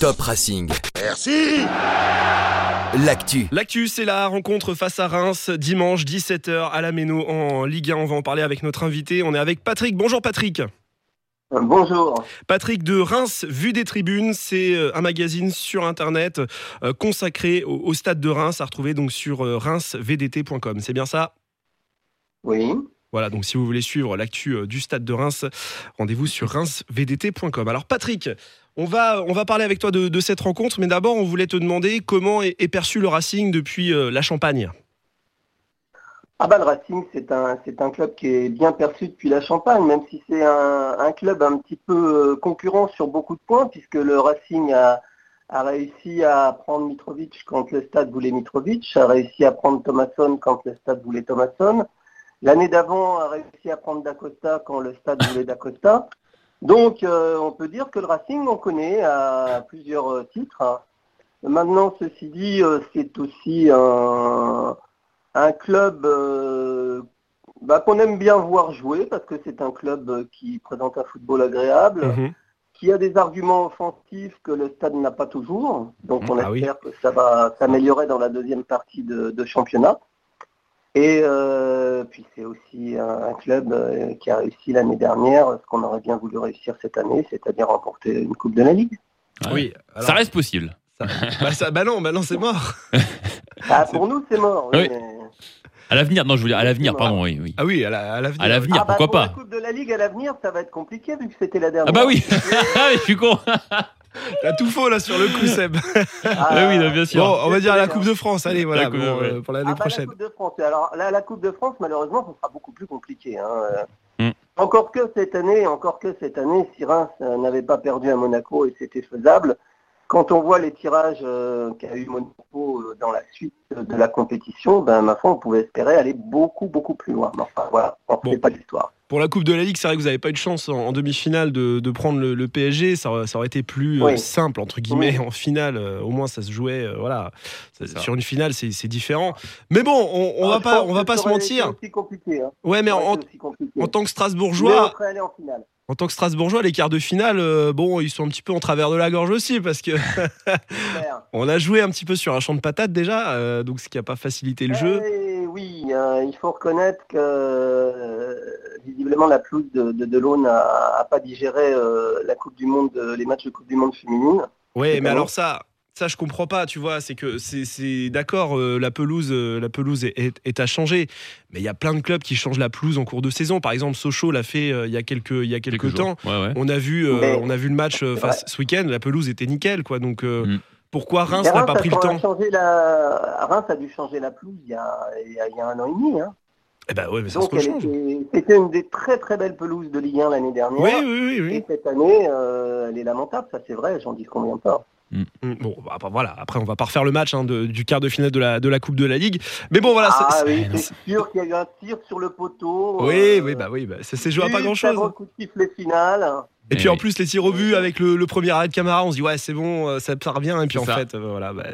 Top Racing. Merci L'actu. L'actu, c'est la rencontre face à Reims, dimanche 17h à la Méno en Ligue 1. On va en parler avec notre invité. On est avec Patrick. Bonjour Patrick. Bonjour. Patrick de Reims, Vue des Tribunes, c'est euh, un magazine sur Internet euh, consacré au, au stade de Reims, à retrouver donc sur euh, reims-vdt.com. C'est bien ça? Oui. Voilà, donc si vous voulez suivre l'actu du stade de Reims, rendez-vous sur reims-vdt.com. Alors Patrick, on va, on va parler avec toi de, cette rencontre, mais d'abord on voulait te demander comment est, perçu le Racing depuis euh, la Champagne. Ah bah le Racing, c'est un, c'est un club qui est bien perçu depuis la Champagne, même si c'est un, un club un petit peu euh, concurrent sur beaucoup de points, puisque le Racing a, a réussi à prendre Mitrovic quand le stade voulait Mitrovic, a réussi à prendre Thomasson quand le stade voulait Thomasson. L'année d'avant, a réussi à prendre D'Acosta quand le stade voulait D'Acosta. Donc, euh, on peut dire que le Racing, on connaît à plusieurs euh, titres. hein. Maintenant, ceci dit, euh, c'est aussi un, un club euh, bah, qu'on aime bien voir jouer parce que c'est un club qui présente un football agréable, Mhm. qui a des arguments offensifs que le stade n'a pas toujours. Donc on Ah oui. espère que ça va s'améliorer dans la deuxième partie de, de championnat. Et euh, puis c'est aussi un, un club euh, qui a réussi l'année dernière ce qu'on aurait bien voulu réussir cette année, c'est-à-dire remporter une Coupe de la Ligue. Oui, alors, Ça reste possible. ça- bah, ça- bah non, bah non, c'est mort. Ah, pour nous, c'est mort. oui, Oui. mais- À l'avenir, non, je voulais dire à l'avenir, pardon, oui, oui. Ah oui, à la- à l'avenir. À l'avenir, Ah bah, pourquoi pour pas La Coupe de la Ligue à l'avenir, ça va être compliqué vu que c'était la dernière. Ah bah oui, Ah, je suis con. T'as tout faux là sur le coup, Seb. Ah, oui, bien sûr. Bon, on va dire la Coupe de France, allez, voilà, La Coupe, pour, ouais. euh, pour l'année Ah bah, prochaine. La Coupe de France. Alors là, la Coupe de France, malheureusement, ce sera beaucoup plus compliqué. hein. Mm. Encore que cette année, encore que cette année, si Reims euh, n'avait pas perdu à Monaco et c'était faisable. Quand on voit les tirages euh, qu'a eu Monaco euh, dans la suite de la compétition, ben ma foi, on pouvait espérer aller beaucoup beaucoup plus loin. Mais enfin voilà, on ne Bon. pas l'histoire. Pour la Coupe de la Ligue, c'est vrai que vous n'avez pas eu de chance en, en demi-finale de, de prendre le, le PSG. Ça, aurait- ça aurait été plus euh, Oui. simple, entre guillemets, Oui. en finale. au moins, ça se jouait. euh, voilà. Ça-. Sur une finale, c'est c'est différent. Mais bon, on, on Ah, va pas, on va se mentir. aussi compliqué. Hein. Ouais, mais en, tant que Mais on Strasbourgeois, en finale. En tant que Strasbourgeois, les quarts de finale, euh, bon, ils sont un petit peu en travers de la gorge aussi parce que on a joué un petit peu sur un champ de patates déjà, euh, donc ce qui a pas facilité le jeu. Eh oui, euh, il faut reconnaître que visiblement la pelouse de, de Delaune a, a pas digéré la Coupe du Monde, les matchs de Coupe du Monde féminine. Ouais, mais alors ça, ça je comprends pas, tu vois, c'est que c'est- d'accord, euh, la pelouse, euh, la pelouse est, est- est à changer, mais il y a plein de clubs qui changent la pelouse en cours de saison. Par exemple, Sochaux l'a fait euh, il y a quelques, il y a quelques, Quelques temps. jours. Ouais, ouais. On a vu, euh, on a vu le match euh, ce week-end, la pelouse était nickel, quoi. Donc euh, Mm. pourquoi Reims n'a pas pris le temps la... Reims a dû changer la pelouse il y a, il y a- il y a un an et demi. Hein. Eh ben ouais, mais ça était- c'était une des très très belles pelouses de Ligue 1 l'année dernière. Oui, oui, oui, oui. Et cette année, euh, elle est lamentable, ça c'est vrai, j'en dis combien pas. Mm, Bon, bah, après, voilà. Après, on va pas refaire le match hein, de- du quart de finale de la, de la Coupe de la Ligue. Mais bon, voilà. ah c'est- oui, c'est sûr qu'il y a eu un tir sur le poteau. Oui, euh, oui, bah oui, bah, ça s'est joué à pas juste grand chose. avant le coup de sifflet final. Et, puis en plus, les tirs au but avec le, premier arrêt de Camara, on se dit ouais, c'est bon, euh, ça part bien. Et puis en fait, euh, voilà, bah,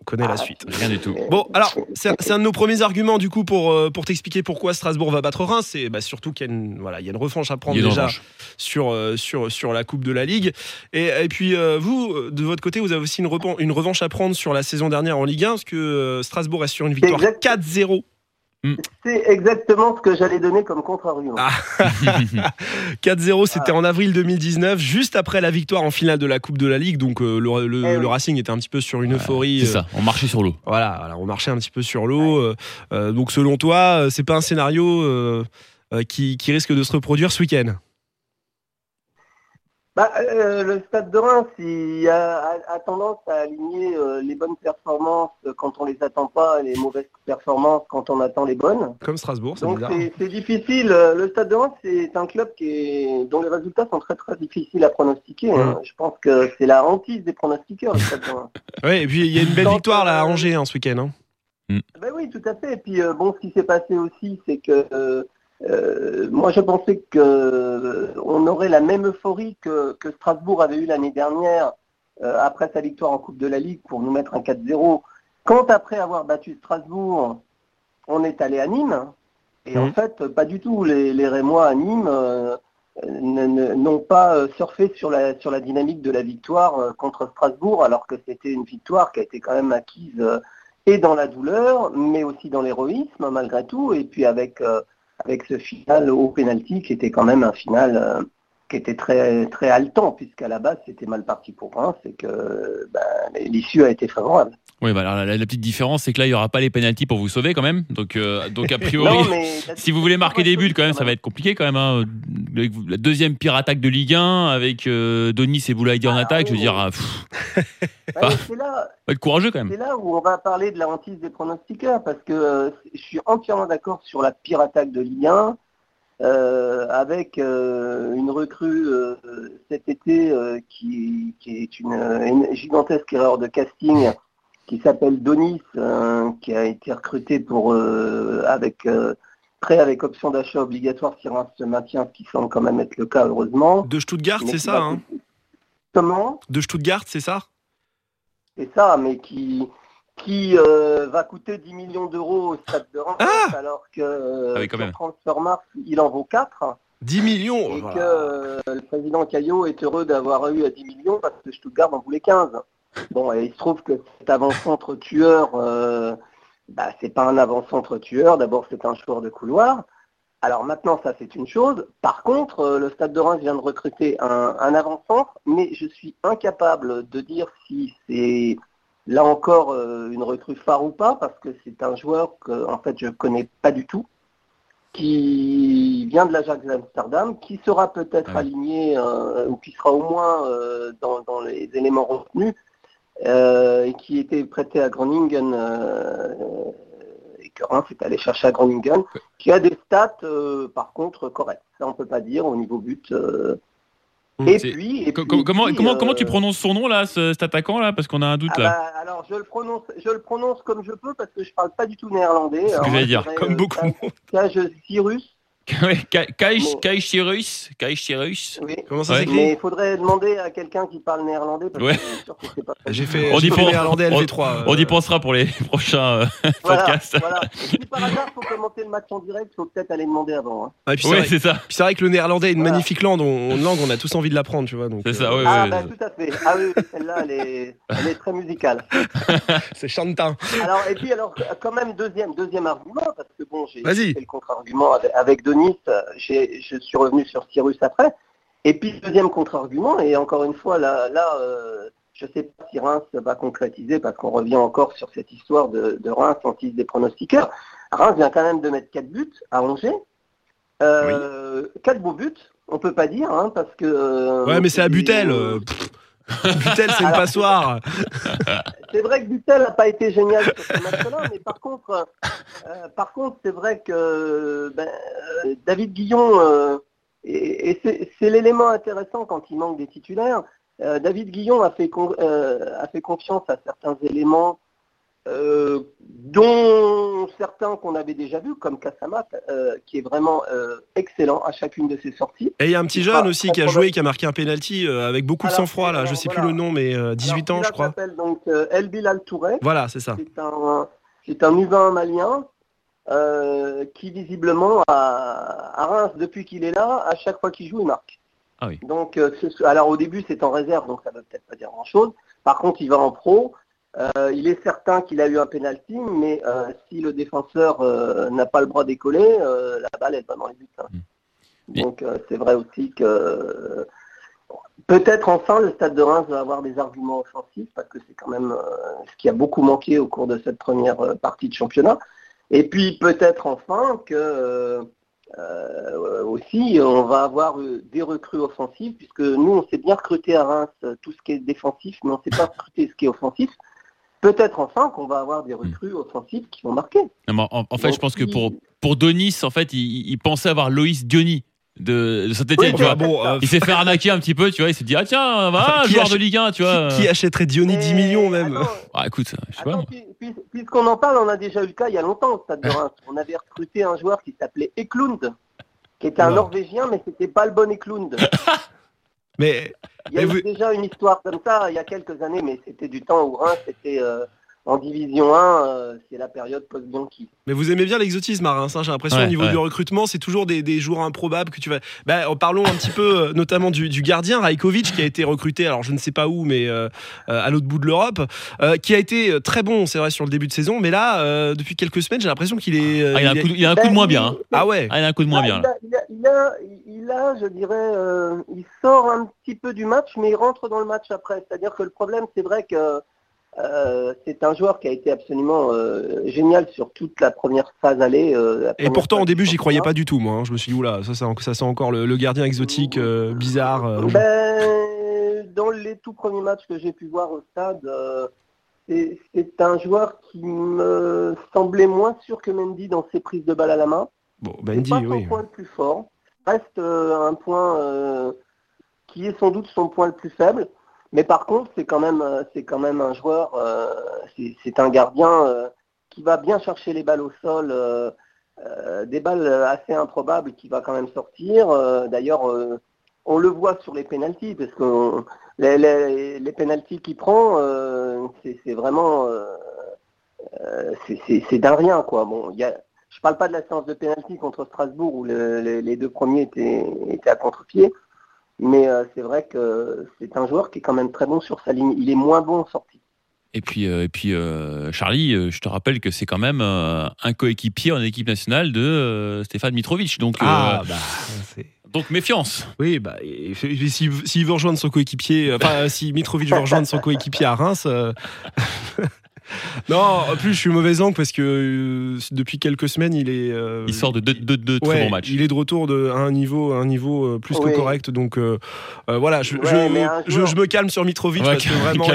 on connaît la ah, suite. Rien du tout. Bon, alors, c'est un de nos premiers arguments du coup pour, euh, pour t'expliquer pourquoi Strasbourg va battre Reims. C'est bah, surtout qu'il y, a une, voilà, y a une revanche à prendre déjà sur, sur, sur la Coupe de la Ligue. Et, et puis vous, de votre côté, vous avez aussi une, revanche à prendre sur la saison dernière en Ligue 1, parce que Strasbourg est sur une victoire 4-0 Mm. C'est exactement ce que j'allais donner comme contre-argument. Ah. 4-0, c'était en avril 2019, juste après la victoire en finale de la Coupe de la Ligue. Donc euh, eh le, Racing était un petit peu sur une euphorie. C'est ça, euh, on marchait sur l'eau. Voilà, on marchait un petit peu sur l'eau. Euh, donc selon toi, c'est pas un scénario qui, risque de se reproduire ce week-end? Bah, euh, le Stade de Reims il a, a- a tendance à aligner euh, les bonnes performances quand on les attend pas et les mauvaises performances quand on attend les bonnes. Comme Strasbourg, c'est bizarre. c'est c'est difficile. Euh, Le Stade de Reims c'est un club qui est, dont les résultats sont très très difficiles à pronostiquer. hein. Je pense que c'est la hantise des pronostiqueurs le Stade de Reims. Ouais, et puis il y a une belle victoire là à euh, Angers hein, ce week-end. hein. Ben oui, tout à fait. Et puis euh, bon, ce qui s'est passé aussi, c'est que euh, moi je pensais que euh, aurait la même euphorie que, que Strasbourg avait eu l'année dernière euh, après sa victoire en Coupe de la Ligue pour nous mettre un 4-0. Quand après avoir battu Strasbourg, on est allé à Nîmes. Et en Mhm. fait, pas du tout. Les, les Rémois à Nîmes, euh, n'ont pas surfé sur la, sur la dynamique de la victoire contre Strasbourg, alors que c'était une victoire qui a été quand même acquise et dans la douleur, mais aussi dans l'héroïsme malgré tout, et puis avec, avec ce final au pénalty qui était quand même un final qui était très, très haletant, puisqu'à la base c'était mal parti pour Reims et que ben, l'issue a été favorable. Oui, bah alors, la, petite différence, c'est que là, il n'y aura pas les pénalties pour vous sauver quand même. Donc, euh, donc a priori, si vous voulez marquer des buts, quand même, ça va être compliqué quand même. Hein. La deuxième pire attaque de Ligue 1 avec euh, Donis et Boulaïdi en ah, attaque, je veux dire, bah, c'est là, être courageux quand même. C'est là où on va parler de la hantise des pronostiqueurs parce que euh, je suis entièrement d'accord sur la pire attaque de Ligue 1. Euh, avec euh, une recrue euh, cet été qui, est une, gigantesque erreur de casting qui s'appelle Donis, qui a été recruté pour avec prêt avec option d'achat obligatoire si Reims se maintient, ce qui semble quand même être le cas heureusement. De Stuttgart, c'est ça hein Comment? De Stuttgart, c'est ça? C'est ça, mais qui qui euh, va coûter 10 millions d'euros au stade de Reims, ah alors que euh, ah il en vaut 4. 10 millions Et que euh, le président Caillot est heureux d'avoir eu à 10 millions parce que Stuttgart en voulait 15. Bon, et il se trouve que cet avant-centre tueur, bah, c'est pas un avant-centre tueur, d'abord c'est un joueur de couloir. Alors maintenant, ça c'est une chose. Par contre, le Stade de Reims vient de recruter un, un avant-centre, mais je suis incapable de dire si c'est Là encore, euh, une recrue phare ou pas, parce que c'est un joueur que en fait je ne connais pas du tout, qui vient de l'Ajax d'Amsterdam, qui sera peut-être aligné euh, ou qui sera au moins euh, dans, les éléments retenus, et qui était prêté à Groningen et que Reims est allé chercher à Groningen, qui a des stats par contre correctes. Ça on peut pas dire au niveau but. Mm. Et puis, comment, comment, comment tu euh, prononces son nom là, cet attaquant là, parce qu'on a un doute ah là. Bah, alors je le prononce, je le prononce comme je peux parce que je parle pas du tout néerlandais. Ce que j'allais dire. Comme euh, beaucoup. Cage Cyrus. Kaishirus. Oui. Comment ça s'écrit Mais il faudrait demander à quelqu'un qui parle néerlandais. Parce ouais. que pas J'ai fait, on y néerlandais LV3. On, on, y euh. pensera pour les prochains euh, podcasts. Voilà. Si par hasard, il faut commenter le match en direct, il faut peut-être aller demander avant. Hein. Ah, oui, c'est ça. c'est vrai que le néerlandais est une magnifique langue, on, langue, on a tous envie de l'apprendre, tu vois. C'est ça, oui. Ah, bah, tout à fait. Ah oui, celle-là, elle est, elle est très musicale. c'est chantant. Alors, et puis, alors, quand même, deuxième, deuxième argument, parce que bon, j'ai fait le contre-argument avec, avec Denis. J'ai je suis revenu sur Cyrus après. Et puis, deuxième contre-argument, et encore une fois, là, là euh, je ne sais pas si Reims va concrétiser, parce qu'on revient encore sur cette histoire de, de Reims anti des pronostiqueurs. Reims vient quand même de mettre 4 buts à Angers. Euh, 4 beaux buts, on peut pas dire, hein, parce que... Euh, ouais, mais c'est à Butel euh, Butel, c'est une passoire. c'est vrai que Butel n'a pas été génial sur ce match-là, mais par contre, euh, par contre, c'est vrai que ben, euh, David Guillon, euh, et, c'est l'élément intéressant quand il manque des titulaires. David Guillon a fait, a fait confiance à certains éléments euh, dont certains qu'on avait déjà vus, comme Kassamat, euh, qui est vraiment euh, excellent à chacune de ses sorties. Et il y a un petit jeune aussi qui a joué, qui a marqué un penalty avec beaucoup de sang-froid, là, je ne sais plus le nom, mais 18 ans, je crois. s'appelle donc El Bilal Touré. Voilà, c'est ça. C'est un, c'est un U20 malien. qui visiblement à, Reims depuis qu'il est là, à chaque fois qu'il joue, il marque. Ah oui. Donc, alors au début c'est en réserve, donc ça ne veut peut-être pas dire grand-chose. Par contre, il va en pro. Euh, il est certain qu'il a eu un penalty, mais euh, si le défenseur euh, n'a pas le bras décollé, la balle est pas dans les buts. Hein. Mm. Donc c'est vrai aussi que peut-être enfin le Stade de Reims va avoir des arguments offensifs parce que c'est quand même ce qui a beaucoup manqué au cours de cette première partie de championnat. Et puis peut-être enfin que aussi on va avoir des recrues offensives puisque nous on s'est bien recruté à Reims tout ce qui est défensif, mais on ne s'est pas recruté ce qui est offensif peut-être enfin qu'on va avoir des hmm. recrues offensives qui vont marquer. en, fait, je pense que pour, pour Donis, en fait, il, pensait avoir Loïs Diony de, Saint-Etienne, tu vois. Euh, il s'est fait arnaquer un petit peu, tu vois. Il s'est dit, ah tiens, va, un joueur de Ligue 1, tu vois. Qui, achèterait Diony 10 millions même ah, écoute, je sais pas. Puisqu'on en parle, on a déjà eu le cas il y a longtemps au Stade de Reims. On avait recruté un joueur qui s'appelait Eklund, qui était un Norvégien, mais c'était pas le bon Eklund. mais il y a eu déjà une histoire comme ça il y a quelques années, mais c'était du temps où Reims était, euh, en Division 1, euh, c'est la période post-Bianchi. Mais vous aimez bien l'exotisme, Marin, hein, j'ai l'impression au niveau du recrutement, c'est toujours des, des, joueurs improbables que tu vas. Bah, en parlons un petit peu, euh, notamment du, du, gardien Rajkovic qui a été recruté, alors je ne sais pas où, mais euh, à l'autre bout de l'Europe, qui a été très bon, c'est vrai, sur le début de saison, mais là, depuis quelques semaines, j'ai l'impression qu'il est. Ah, il, a un coup, il, a un coup, de moins bien. Hein. Ah ouais. Ah, il a un coup de moins bien. Il a, il, a, je dirais, il sort un petit peu du match, mais il rentre dans le match après. C'est-à-dire que le problème, c'est vrai que euh, c'est un joueur qui a été absolument euh, génial sur toute la première phase allée. Euh, et pourtant, au début, j'y croyais pas du tout, moi. Hein. Je me suis dit, oula, ça, ça, ça sent encore le, gardien exotique bizarre. Ben, dans les tout premiers matchs que j'ai pu voir au stade, c'est un joueur qui me semblait moins sûr que Mendy dans ses prises de balle à la main. Bon, Mendy, pas son point le plus fort. Reste un point qui est sans doute son point le plus faible. Mais par contre, c'est quand même, euh, c'est quand même un joueur, euh, c'est un gardien euh, qui va bien chercher les balles au sol, des balles assez improbables qui va quand même sortir. D'ailleurs, on le voit sur les pénalties, parce que les, pénalties qu'il prend, c'est vraiment, c'est d'un rien quoi. Bon, y a, je parle pas de la séance de pénalty contre Strasbourg où les deux premiers étaient, étaient à contre-pied. Mais euh, c'est vrai que c'est un joueur qui est quand même très bon sur sa ligne. Il est moins bon en sortie. Et puis, euh, et puis euh, Charlie, je te rappelle que c'est quand même un coéquipier en équipe nationale de Stéphane Mitrovic. Donc, ah, bah, donc méfiance. Oui, bah, s'il veut rejoindre son coéquipier, enfin, si Mitrovic veut rejoindre son coéquipier à Reims, non, en plus, je suis mauvais angle parce que euh, depuis quelques semaines, il est. Euh, il sort de deux, très bons matchs. Il est de retour de, à un niveau, un niveau euh, plus que correct. Donc voilà, je, je, me calme sur Mitrovic parce que vraiment,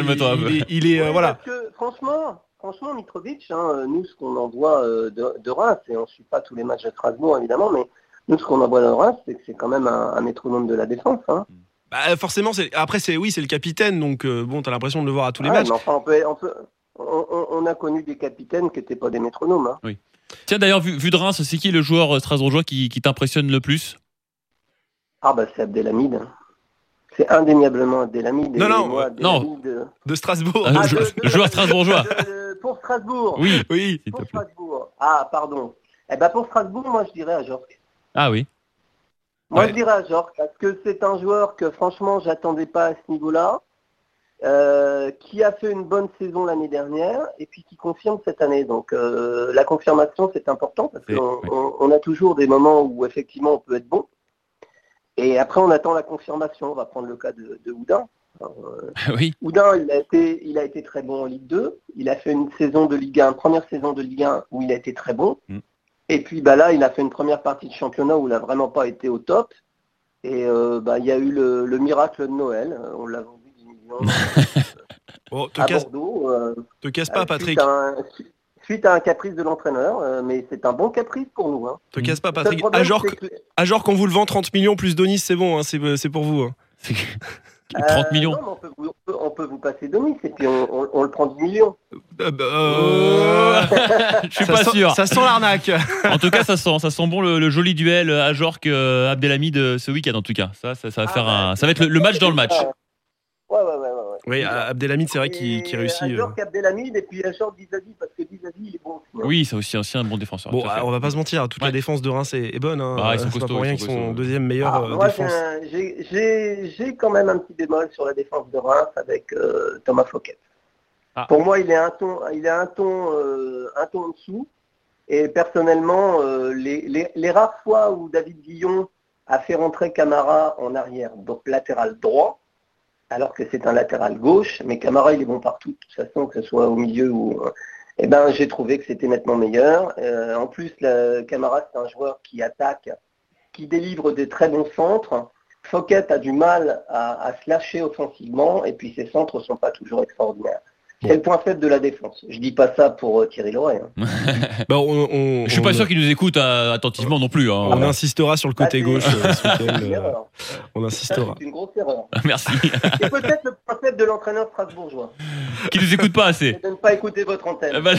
il, est. voilà. franchement, franchement, Mitrovic, hein, nous, ce qu'on envoie de, de, Reims, et on ne suit pas tous les matchs de Strasbourg évidemment, mais nous, ce qu'on envoie de Reims, c'est que c'est quand même un, métronome de la défense. Hein. Bah, forcément, après, c'est oui, c'est le capitaine, donc bon, tu as l'impression de le voir à tous les matchs. enfin, on peut, on peut, on, a connu des capitaines qui n'étaient pas des métronomes. Hein. Oui. Tiens, d'ailleurs, vu, de Reims, c'est qui le joueur euh, strasbourgeois qui, t'impressionne le plus? Ah, bah, c'est Abdelhamid. C'est indéniablement Abdelhamid. Non, non, non. De... Strasbourg. Ah, le joueur strasbourgeois. pour Strasbourg. Oui, oui. Pour Strasbourg. Ah, pardon. Eh ben, pour Strasbourg, moi, je dirais à Jork. Ah oui. Moi, je dirais à Jork, parce que c'est un joueur que, franchement, j'attendais pas à ce niveau-là. Euh, qui a fait une bonne saison l'année dernière et puis qui confirme cette année. Donc euh, la confirmation c'est important parce qu'on on, a toujours des moments où effectivement on peut être bon. Et après on attend la confirmation. On va prendre le cas de, de Houdin. Euh, oui. Houdin, il a, été, il a été très bon en Ligue 2. Il a fait une saison de Ligue 1, première saison de Ligue 1 où il a été très bon. Mm. Et puis bah, là, il a fait une première partie de championnat où il n'a vraiment pas été au top. Et bah, il y a eu le, le miracle de Noël. On l'a Oh, te, casse... Euh, te casse pas, Patrick. Suite à, un, caprice de l'entraîneur, euh, mais c'est un bon caprice pour nous. Hein. Te casse pas, Patrick. À genre, qu'on vous le vend 30 millions plus Donis, c'est bon, hein, c'est pour vous. Hein. 30 euh, millions. on, peut, vous passer Donis et puis on, le prend 10 millions. Euh, bah, Je suis pas sûr. Ça sent l'arnaque. en tout cas, ça sent, ça sent bon le, joli duel à Jork Abdelhamid ce week-end. En tout cas, ça, ça, va ah faire un, ça va être le match dans le match. Ouais, ouais, ouais. Oui, Abdelhamid, c'est vrai qu'il réussit. Euh... Abdelhamid et puis Ajor Dizazi, parce que Dizazi, il est bon aussi. Hein. Oui, c'est aussi, aussi un bon défenseur. Bon, on va pas se mentir, toute la défence de Reims est, bonne. Hein. Bah, ils sont costauds, pas pour rien qu'ils sont deuxième meilleure ah, euh, défense. J'ai quand même un petit bémol sur la défense de Reims avec euh, Thomas Fouquet. Ah. Pour moi, il est un ton, il est un ton, euh, un ton en dessous. Et personnellement, les, les, les rares fois où David Guillon a fait rentrer Camara en arrière, donc latéral droit, alors que c'est un latéral gauche, mais Camara il est partout, de toute façon, que ce soit au milieu ou. Eh ben, j'ai trouvé que c'était nettement meilleur. Euh, en plus, la, Camara c'est un joueur qui attaque, qui délivre des très bons centres. Fouquet a du mal à, à se lâcher offensivement, et puis ses centres ne sont pas toujours extraordinaires. C'est le point faible de la défense. Je dis pas ça pour euh, Thierry Loret. Hein. bah, on, on, je suis pas sûr qu'il nous écoute euh, attentivement non plus. Hein. On insistera sur le côté bah, gauche. Euh, on insistera. C'est une grosse erreur. Merci. Et peut-être le point faible de l'entraîneur strasbourgeois. Qui nous écoute pas assez. De ne pas écouter votre antenne. Bah,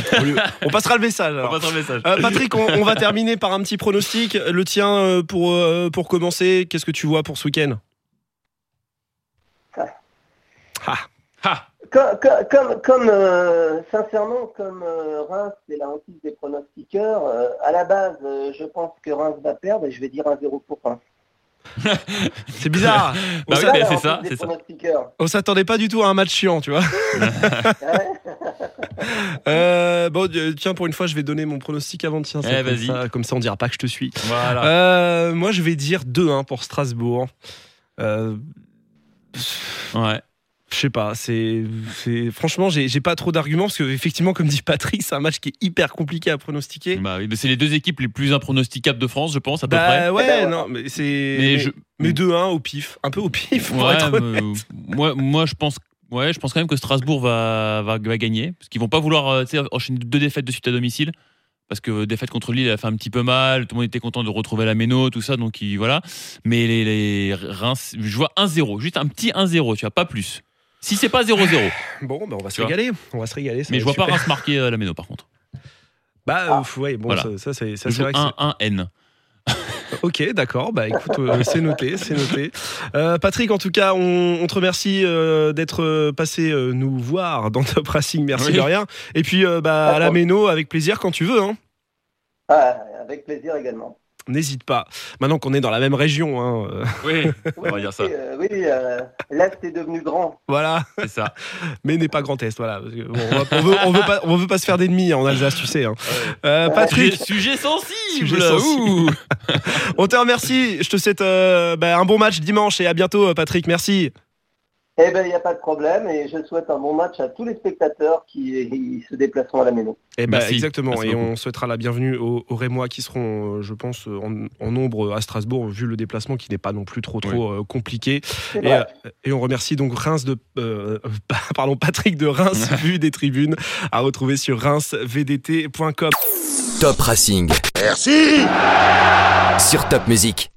on passera le message. On passera le message. Patrick, on, va terminer par un petit pronostic. Le tien pour, pour commencer. Qu'est-ce que tu vois pour ce week-end? Ah. Ah. Comme, comme, euh, sincèrement, comme euh, Reims c'est la hantise des pronostiqueurs, euh, à la base, je pense que Reims va perdre et je vais dire un 0 pour Reims. c'est bizarre. bah oui, c'est ça, c'est ça. On s'attendait pas du tout à un match chiant, tu vois. bon, tiens, pour une fois, je vais donner mon pronostic avant. Tiens, eh, comme, ça, comme ça, on dira pas que je te suis. Voilà. moi, je vais dire 2-1 pour Strasbourg. ouais. Je sais pas, c'est, franchement, j'ai, pas trop d'arguments parce que effectivement, comme dit Patrick, c'est un match qui est hyper compliqué à pronostiquer. Bah c'est les deux équipes les plus impronosticables de France, je pense à peu bah près. Ouais, non, mais c'est. Mais, 2-1 au pif, un peu au pif. Pour être moi, moi, je pense. Ouais, je pense quand même que Strasbourg va, va, gagner parce qu'ils vont pas vouloir euh, enchaîner deux défaites de suite à domicile parce que défaite contre Lille, elle a fait un petit peu mal. Tout le monde était content de retrouver la Méno, tout ça. Donc voilà. Mais les, les Reims, je vois 1-0, juste un petit 1-0, tu vois, pas plus. Si c'est pas 0-0. Bon, ben on va se régaler. On va se régaler. Mais je vois pas Reims marquer euh, la Méno par contre. Bah, ah. ouais, bon, ça, c'est vrai. 1-1-N. ok, d'accord. Bah écoute, euh, c'est noté, c'est noté. Euh, Patrick, en tout cas, on, te remercie d'être passé nous voir dans Top Racing. Merci de rien. Et puis, bah, à la Méno, avec plaisir quand tu veux. Hein. Ah, avec plaisir également n'hésite pas. Maintenant qu'on est dans la même région. Hein, euh. Oui, on va dire ça. oui, euh, l'Est est devenu grand. Voilà. C'est ça. Mais n'est pas Grand Est. Voilà. on, veut, veut, pas, on veut pas se faire d'ennemis en Alsace, tu sais. Hein. Euh, Patrick. Sujet, sensible. Sujet sensible. on te remercie. Je te souhaite bah, un bon match dimanche et à bientôt, Patrick. Merci. Eh bien, il n'y a pas de problème et je souhaite un bon match à tous les spectateurs qui se déplaceront à la maison. Eh ben, exactement, et on souhaitera la bienvenue aux, Rémois qui seront, euh, je pense, en, nombre à Strasbourg, vu le déplacement qui n'est pas non plus trop trop euh, compliqué. Euh, et, on remercie donc Reims de, pardon, Patrick de Reims, vu des tribunes, à retrouver sur reinsvdt.com. Top Racing. Merci Sur Top Music.